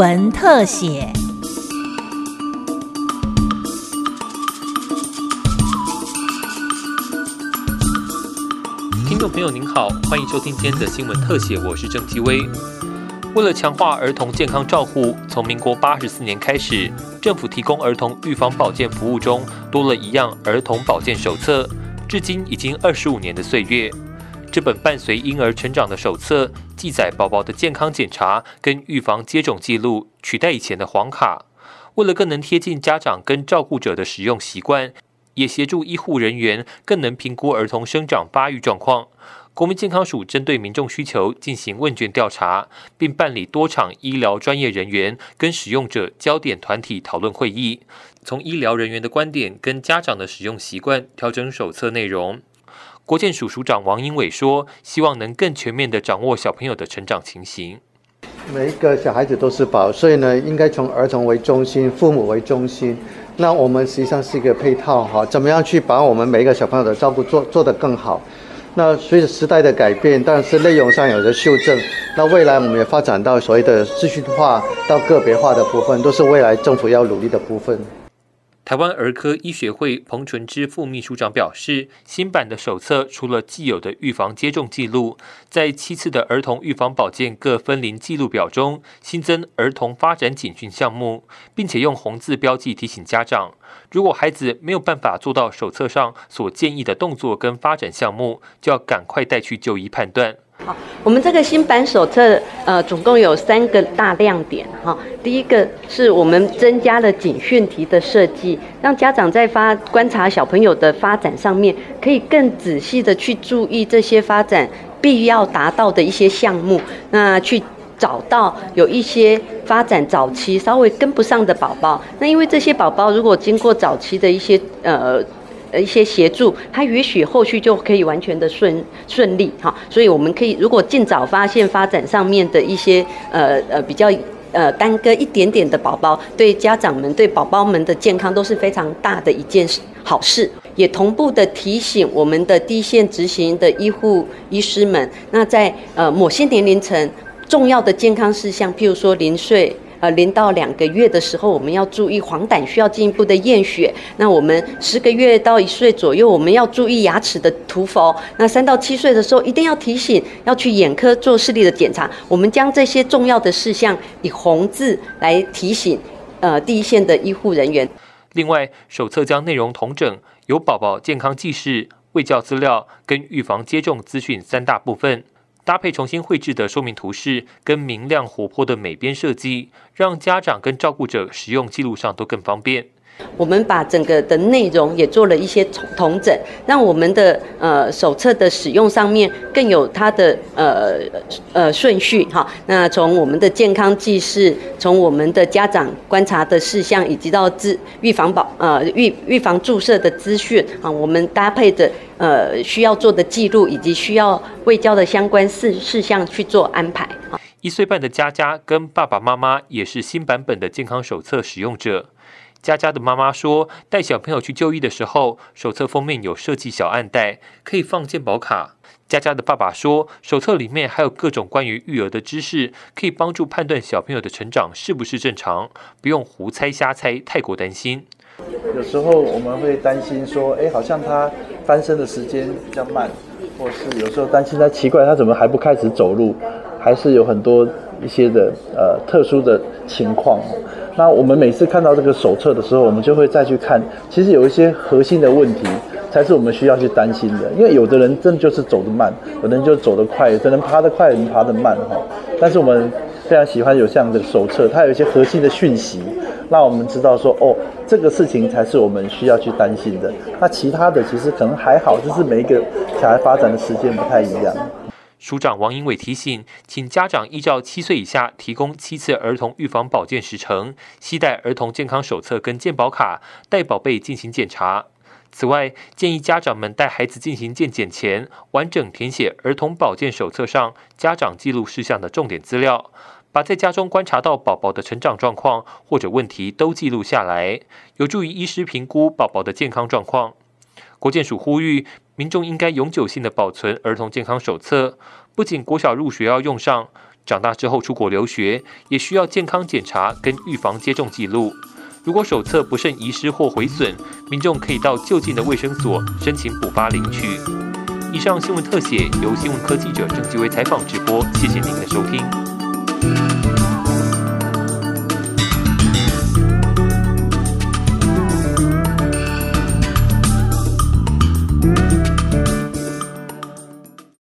文特写。听众朋友您好，欢迎收听今天的新闻特写，我是郑基威。为了强化儿童健康照护，从民国八十四年开始，政府提供儿童预防保健服务中多了一样儿童保健手册，至今已经二十五年的岁月。这本伴随婴儿成长的手册，记载宝宝的健康检查跟预防接种记录，取代以前的黄卡。为了更能贴近家长跟照顾者的使用习惯，也协助医护人员更能评估儿童生长发育状况。国民健康署针对民众需求进行问卷调查，并办理多场医疗专业人员跟使用者焦点团体讨论会议，从医疗人员的观点跟家长的使用习惯调整手册内容。国健署署长王英伟说：“希望能更全面的掌握小朋友的成长情形。每一个小孩子都是宝，所以呢，应该从儿童为中心，父母为中心。那我们实际上是一个配套哈，怎么样去把我们每一个小朋友的照顾做做得更好？那随着时代的改变，但是内容上有着修正。那未来我们也发展到所谓的秩序化到个别化的部分，都是未来政府要努力的部分。”台湾儿科医学会彭纯之副秘书长表示，新版的手册除了既有的预防接种记录，在七次的儿童预防保健各分龄记录表中，新增儿童发展警讯项目，并且用红字标记提醒家长，如果孩子没有办法做到手册上所建议的动作跟发展项目，就要赶快带去就医判断。我们这个新版手册，呃，总共有三个大亮点哈。第一个是我们增加了警讯题的设计，让家长在发观察小朋友的发展上面，可以更仔细的去注意这些发展必要达到的一些项目，那去找到有一些发展早期稍微跟不上的宝宝。那因为这些宝宝如果经过早期的一些呃。一些协助，他也许后续就可以完全的顺顺利哈，所以我们可以如果尽早发现发展上面的一些呃呃比较呃耽搁一点点的宝宝，对家长们对宝宝们的健康都是非常大的一件好事，也同步的提醒我们的第一线执行的医护医师们，那在呃某些年龄层重要的健康事项，譬如说零岁。呃，零到两个月的时候，我们要注意黄疸，需要进一步的验血。那我们十个月到一岁左右，我们要注意牙齿的涂氟。那三到七岁的时候，一定要提醒要去眼科做视力的检查。我们将这些重要的事项以红字来提醒，呃，第一线的医护人员。另外，手册将内容同整，有宝宝健康记事、卫教资料跟预防接种资讯三大部分。搭配重新绘制的说明图示跟明亮活泼的美边设计，让家长跟照顾者使用记录上都更方便。我们把整个的内容也做了一些重重整，让我们的呃手册的使用上面更有它的呃呃顺序哈。那从我们的健康记事，从我们的家长观察的事项，以及到资预防保呃预预防注射的资讯啊，我们搭配的呃需要做的记录，以及需要未交的相关事事项去做安排啊。一岁半的佳佳跟爸爸妈妈也是新版本的健康手册使用者。佳佳的妈妈说，带小朋友去就医的时候，手册封面有设计小暗袋，可以放健保卡。佳佳的爸爸说，手册里面还有各种关于育儿的知识，可以帮助判断小朋友的成长是不是正常，不用胡猜瞎猜，太过担心。有时候我们会担心说，哎，好像他翻身的时间比较慢，或是有时候担心他奇怪，他怎么还不开始走路，还是有很多一些的呃特殊的情况。那我们每次看到这个手册的时候，我们就会再去看，其实有一些核心的问题才是我们需要去担心的。因为有的人真的就是走得慢，有的人就走得快，有的人爬得快，有人爬得慢哈。但是我们非常喜欢有这样的手册，它有一些核心的讯息，让我们知道说，哦，这个事情才是我们需要去担心的。那其他的其实可能还好，就是每一个小孩发展的时间不太一样。署长王英伟提醒，请家长依照七岁以下提供七次儿童预防保健时程，携带儿童健康手册跟健保卡，带宝贝进行检查。此外，建议家长们带孩子进行健检前，完整填写儿童保健手册上家长记录事项的重点资料，把在家中观察到宝宝的成长状况或者问题都记录下来，有助于医师评估宝宝的健康状况。国健署呼吁民众应该永久性的保存儿童健康手册，不仅国小入学要用上，长大之后出国留学，也需要健康检查跟预防接种记录。如果手册不慎遗失或毁损，民众可以到就近的卫生所申请补发领取。以上新闻特写由新闻科记者郑继威采访直播，谢谢您的收听。